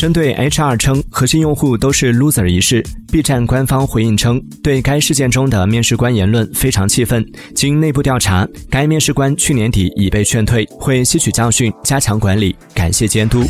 针对 hr 称核心用户都是 loser 一事 b 站官方回应称对该事件中的面试官言论非常气愤经内部调查该面试官去年底已被劝退会吸取教训加强管理感谢监督。